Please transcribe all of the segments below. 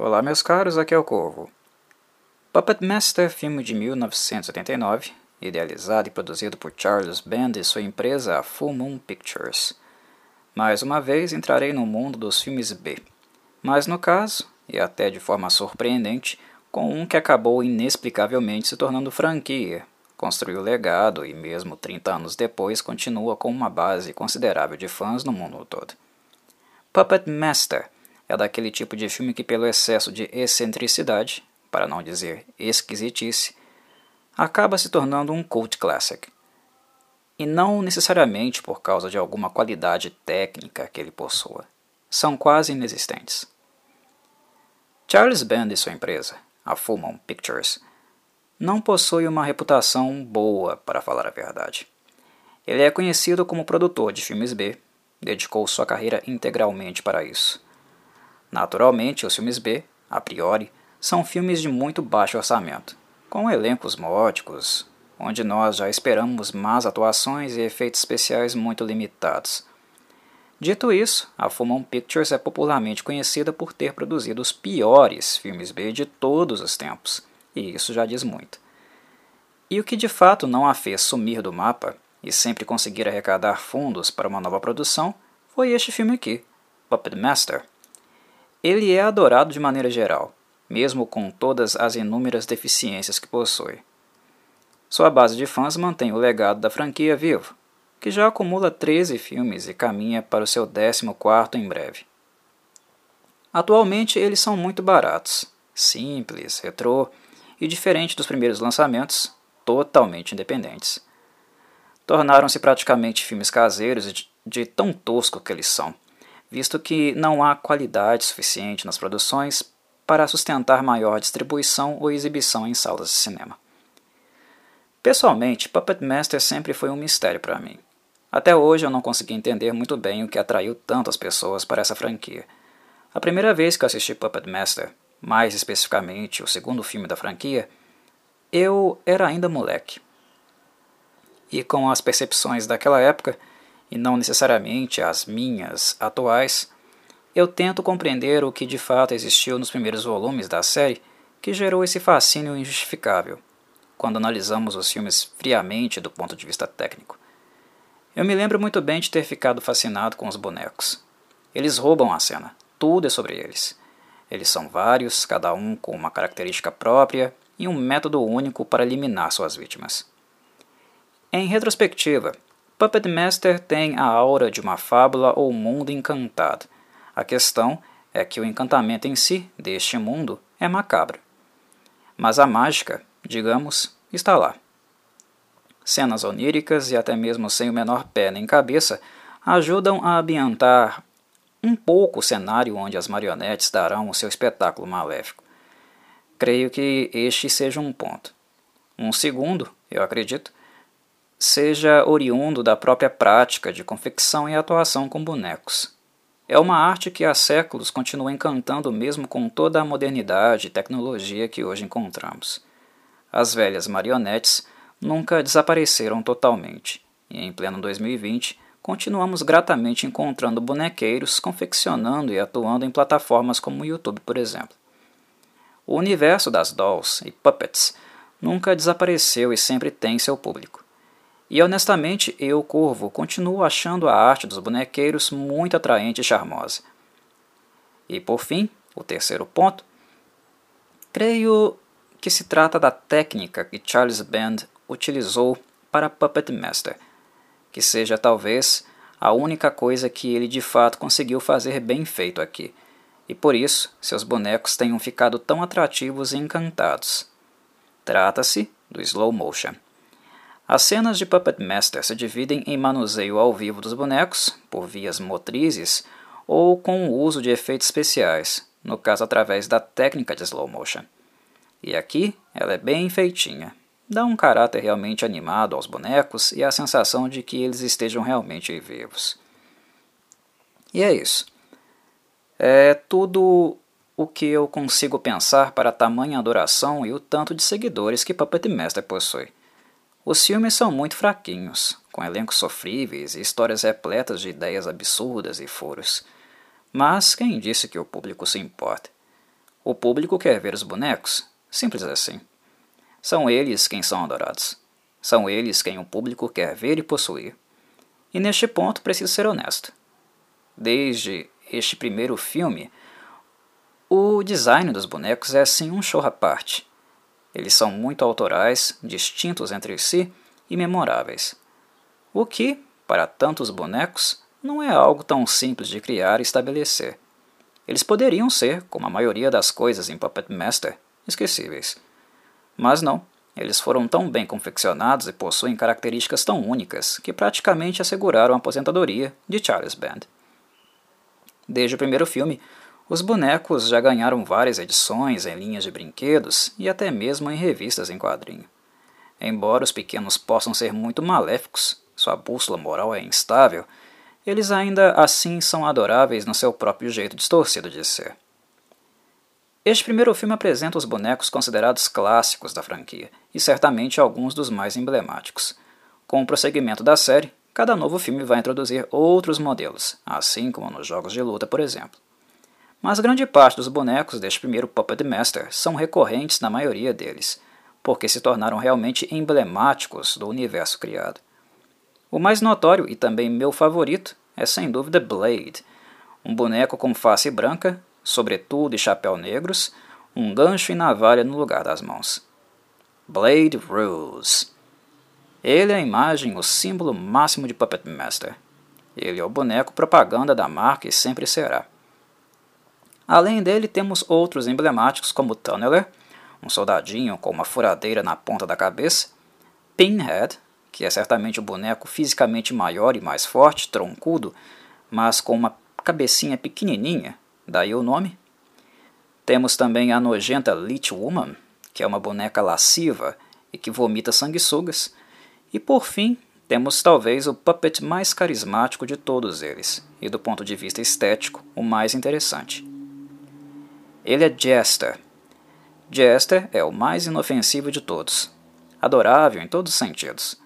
Olá, meus caros, aqui é o Corvo. Puppet Master, filme de 1989, idealizado e produzido por Charles Band e sua empresa, Full Moon Pictures. Mais uma vez entrarei no mundo dos filmes B, mas no caso, e até de forma surpreendente, com um que acabou inexplicavelmente se tornando franquia, construiu legado e, mesmo 30 anos depois, continua com uma base considerável de fãs no mundo todo. Puppet Master é daquele tipo de filme que, pelo excesso de excentricidade, para não dizer esquisitice, acaba se tornando um cult classic. E não necessariamente por causa de alguma qualidade técnica que ele possua. São quase inexistentes. Charles Band e sua empresa, a Full Moon Pictures, não possui uma reputação boa, para falar a verdade. Ele é conhecido como produtor de filmes B, dedicou sua carreira integralmente para isso. Naturalmente, os filmes B, a priori, são filmes de muito baixo orçamento, com elencos módicos, onde nós já esperamos más atuações e efeitos especiais muito limitados. Dito isso, a Full Pictures é popularmente conhecida por ter produzido os piores filmes B de todos os tempos, e isso já diz muito. E o que de fato não a fez sumir do mapa e sempre conseguir arrecadar fundos para uma nova produção foi este filme aqui, Puppet Master. Ele é adorado de maneira geral, mesmo com todas as inúmeras deficiências que possui. Sua base de fãs mantém o legado da franquia vivo, que já acumula 13 filmes e caminha para o seu 14 em breve. Atualmente eles são muito baratos, simples, retrô e diferente dos primeiros lançamentos, totalmente independentes. Tornaram-se praticamente filmes caseiros de, de tão tosco que eles são visto que não há qualidade suficiente nas produções para sustentar maior distribuição ou exibição em salas de cinema. Pessoalmente, Puppet Master sempre foi um mistério para mim. Até hoje eu não consegui entender muito bem o que atraiu tantas pessoas para essa franquia. A primeira vez que eu assisti Puppet Master, mais especificamente o segundo filme da franquia, eu era ainda moleque. E com as percepções daquela época, e não necessariamente as minhas atuais, eu tento compreender o que de fato existiu nos primeiros volumes da série que gerou esse fascínio injustificável, quando analisamos os filmes friamente do ponto de vista técnico. Eu me lembro muito bem de ter ficado fascinado com os bonecos. Eles roubam a cena, tudo é sobre eles. Eles são vários, cada um com uma característica própria e um método único para eliminar suas vítimas. Em retrospectiva, Puppet Master tem a aura de uma fábula ou mundo encantado. A questão é que o encantamento em si deste mundo é macabro. Mas a mágica, digamos, está lá. Cenas oníricas e até mesmo sem o menor pé nem cabeça ajudam a ambientar um pouco o cenário onde as marionetes darão o seu espetáculo maléfico. Creio que este seja um ponto. Um segundo, eu acredito, seja oriundo da própria prática de confecção e atuação com bonecos. É uma arte que há séculos continua encantando mesmo com toda a modernidade e tecnologia que hoje encontramos. As velhas marionetes nunca desapareceram totalmente, e em pleno 2020 continuamos gratamente encontrando bonequeiros confeccionando e atuando em plataformas como o YouTube, por exemplo. O universo das dolls e puppets nunca desapareceu e sempre tem seu público. E honestamente, eu, Corvo, continuo achando a arte dos bonequeiros muito atraente e charmosa. E por fim, o terceiro ponto, creio que se trata da técnica que Charles Band utilizou para Puppet Master, que seja talvez a única coisa que ele de fato conseguiu fazer bem feito aqui, e por isso seus bonecos tenham ficado tão atrativos e encantados. Trata-se do slow motion. As cenas de Puppet Master se dividem em manuseio ao vivo dos bonecos, por vias motrizes, ou com o uso de efeitos especiais, no caso através da técnica de slow motion. E aqui ela é bem feitinha, dá um caráter realmente animado aos bonecos e a sensação de que eles estejam realmente vivos. E é isso. É tudo o que eu consigo pensar para a tamanha adoração e o tanto de seguidores que Puppet Master possui. Os filmes são muito fraquinhos, com elencos sofríveis e histórias repletas de ideias absurdas e furos. Mas quem disse que o público se importa? O público quer ver os bonecos, simples assim. São eles quem são adorados. São eles quem o público quer ver e possuir. E neste ponto preciso ser honesto. Desde este primeiro filme, o design dos bonecos é assim um show à parte. Eles são muito autorais, distintos entre si e memoráveis. O que, para tantos bonecos, não é algo tão simples de criar e estabelecer. Eles poderiam ser, como a maioria das coisas em Puppet Master, esquecíveis. Mas não, eles foram tão bem confeccionados e possuem características tão únicas que praticamente asseguraram a aposentadoria de Charles Band. Desde o primeiro filme, os bonecos já ganharam várias edições em linhas de brinquedos e até mesmo em revistas em quadrinho. Embora os pequenos possam ser muito maléficos, sua bússola moral é instável, eles ainda assim são adoráveis no seu próprio jeito distorcido de ser. Este primeiro filme apresenta os bonecos considerados clássicos da franquia, e certamente alguns dos mais emblemáticos. Com o prosseguimento da série, cada novo filme vai introduzir outros modelos, assim como nos jogos de luta, por exemplo. Mas grande parte dos bonecos deste primeiro Puppet Master são recorrentes na maioria deles, porque se tornaram realmente emblemáticos do universo criado. O mais notório e também meu favorito é sem dúvida Blade, um boneco com face branca, sobretudo e chapéu negros, um gancho e navalha no lugar das mãos. Blade Rose. Ele é a imagem, o símbolo máximo de Puppet Master. Ele é o boneco propaganda da marca e sempre será. Além dele, temos outros emblemáticos como Tunneler, um soldadinho com uma furadeira na ponta da cabeça, Pinhead, que é certamente o boneco fisicamente maior e mais forte, troncudo, mas com uma cabecinha pequenininha, daí o nome. Temos também a nojenta Lich Woman, que é uma boneca lasciva e que vomita sanguessugas. E por fim, temos talvez o puppet mais carismático de todos eles, e do ponto de vista estético, o mais interessante. Ele é Jester. Jester é o mais inofensivo de todos, adorável em todos os sentidos.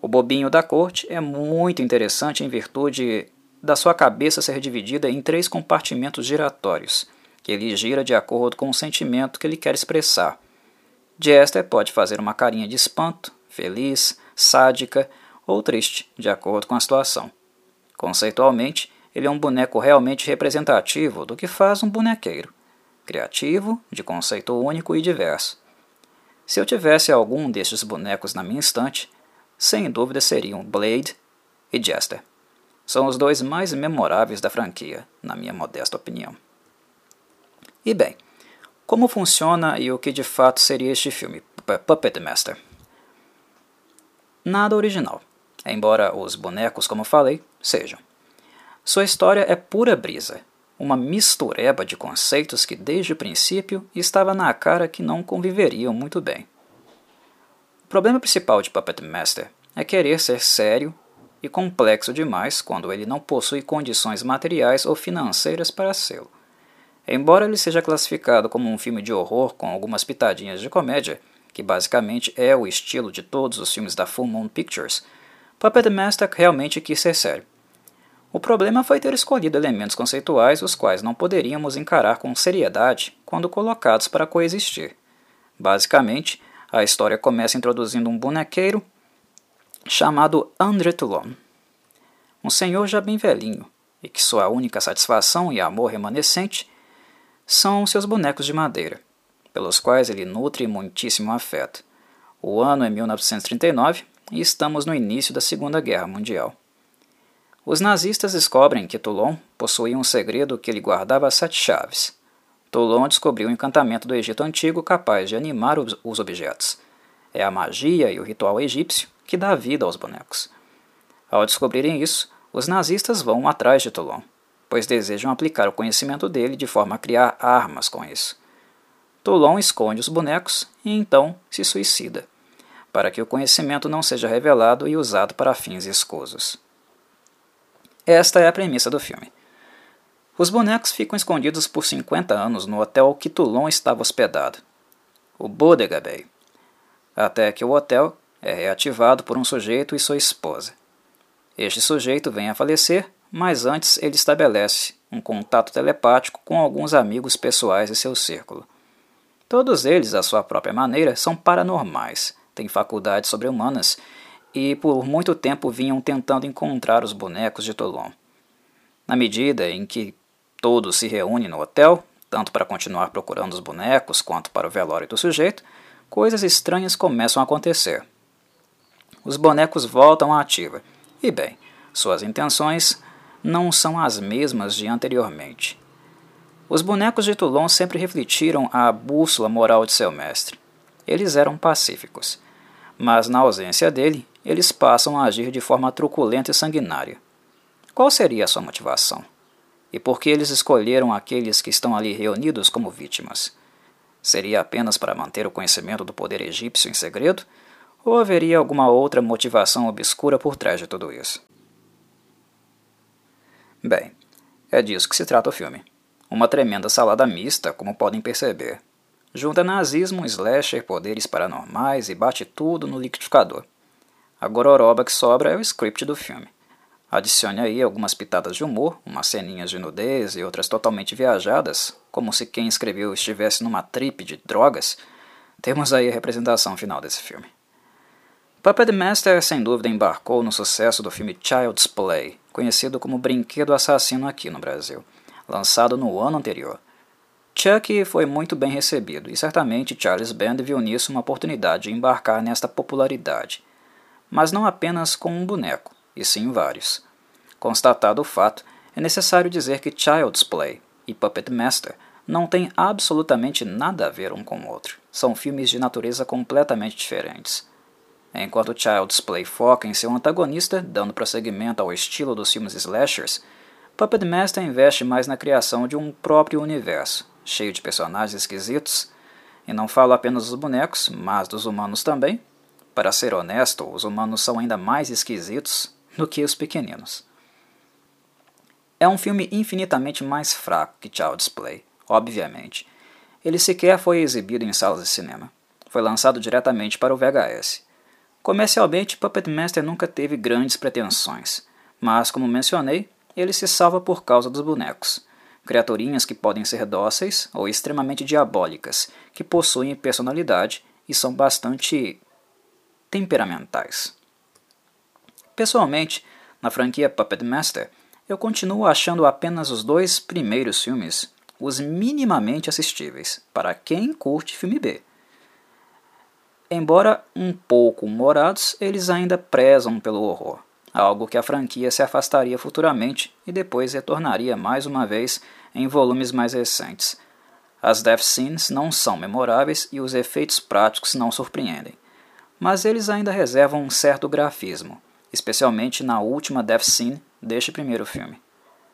O bobinho da corte é muito interessante em virtude da sua cabeça ser dividida em três compartimentos giratórios, que ele gira de acordo com o sentimento que ele quer expressar. Jester pode fazer uma carinha de espanto, feliz, sádica ou triste, de acordo com a situação. Conceitualmente, ele é um boneco realmente representativo do que faz um bonequeiro, criativo, de conceito único e diverso. Se eu tivesse algum destes bonecos na minha estante, sem dúvida seriam Blade e Jester. São os dois mais memoráveis da franquia, na minha modesta opinião. E bem, como funciona e o que de fato seria este filme, Puppet Master? Nada original, embora os bonecos, como falei, sejam. Sua história é pura brisa, uma mistureba de conceitos que desde o princípio estava na cara que não conviveriam muito bem. O problema principal de Puppet Master é querer ser sério e complexo demais quando ele não possui condições materiais ou financeiras para sê-lo. Embora ele seja classificado como um filme de horror com algumas pitadinhas de comédia, que basicamente é o estilo de todos os filmes da Full Moon Pictures, Puppet Master realmente quis ser sério. O problema foi ter escolhido elementos conceituais os quais não poderíamos encarar com seriedade quando colocados para coexistir. Basicamente, a história começa introduzindo um bonequeiro chamado André Toulon, um senhor já bem velhinho, e que sua única satisfação e amor remanescente são seus bonecos de madeira, pelos quais ele nutre muitíssimo afeto. O ano é 1939 e estamos no início da Segunda Guerra Mundial. Os nazistas descobrem que Toulon possuía um segredo que ele guardava sete chaves. Toulon descobriu o encantamento do Egito Antigo capaz de animar os objetos. É a magia e o ritual egípcio que dá vida aos bonecos. Ao descobrirem isso, os nazistas vão atrás de Toulon, pois desejam aplicar o conhecimento dele de forma a criar armas com isso. Toulon esconde os bonecos e então se suicida, para que o conhecimento não seja revelado e usado para fins escusos. Esta é a premissa do filme. Os bonecos ficam escondidos por 50 anos no hotel que Toulon estava hospedado, o Bodega Bay, até que o hotel é reativado por um sujeito e sua esposa. Este sujeito vem a falecer, mas antes ele estabelece um contato telepático com alguns amigos pessoais de seu círculo. Todos eles, à sua própria maneira, são paranormais, têm faculdades sobre-humanas e por muito tempo vinham tentando encontrar os bonecos de Tolon. Na medida em que todos se reúnem no hotel, tanto para continuar procurando os bonecos quanto para o velório do sujeito, coisas estranhas começam a acontecer. Os bonecos voltam à ativa, e bem, suas intenções não são as mesmas de anteriormente. Os bonecos de Toulon sempre refletiram a bússola moral de seu mestre. Eles eram pacíficos, mas na ausência dele, eles passam a agir de forma truculenta e sanguinária. Qual seria a sua motivação? E por que eles escolheram aqueles que estão ali reunidos como vítimas? Seria apenas para manter o conhecimento do poder egípcio em segredo? Ou haveria alguma outra motivação obscura por trás de tudo isso? Bem, é disso que se trata o filme. Uma tremenda salada mista, como podem perceber. Junta nazismo, slasher, poderes paranormais e bate tudo no liquidificador. A gororoba que sobra é o script do filme. Adicione aí algumas pitadas de humor, umas ceninhas de nudez e outras totalmente viajadas, como se quem escreveu estivesse numa trip de drogas. Temos aí a representação final desse filme. Puppet Master sem dúvida embarcou no sucesso do filme Child's Play, conhecido como Brinquedo Assassino aqui no Brasil, lançado no ano anterior. Chuck foi muito bem recebido e certamente Charles Band viu nisso uma oportunidade de embarcar nesta popularidade. Mas não apenas com um boneco, e sim vários. Constatado o fato, é necessário dizer que Child's Play e Puppet Master não têm absolutamente nada a ver um com o outro. São filmes de natureza completamente diferentes. Enquanto Child's Play foca em seu antagonista, dando prosseguimento ao estilo dos filmes slashers, Puppet Master investe mais na criação de um próprio universo, cheio de personagens esquisitos, e não falo apenas dos bonecos, mas dos humanos também. Para ser honesto, os humanos são ainda mais esquisitos do que os pequeninos. É um filme infinitamente mais fraco que Child's Play, obviamente. Ele sequer foi exibido em salas de cinema. Foi lançado diretamente para o VHS. Comercialmente, Puppet Master nunca teve grandes pretensões, mas, como mencionei, ele se salva por causa dos bonecos. Criaturinhas que podem ser dóceis ou extremamente diabólicas, que possuem personalidade e são bastante temperamentais. Pessoalmente, na franquia Puppet Master, eu continuo achando apenas os dois primeiros filmes os minimamente assistíveis para quem curte filme B. Embora um pouco humorados, eles ainda prezam pelo horror, algo que a franquia se afastaria futuramente e depois retornaria mais uma vez em volumes mais recentes. As death scenes não são memoráveis e os efeitos práticos não surpreendem, mas eles ainda reservam um certo grafismo, especialmente na última death scene deste primeiro filme.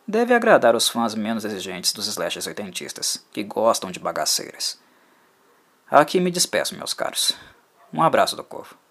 Deve agradar os fãs menos exigentes dos slashers oitentistas, que gostam de bagaceiras. Aqui me despeço, meus caros. Um abraço do povo.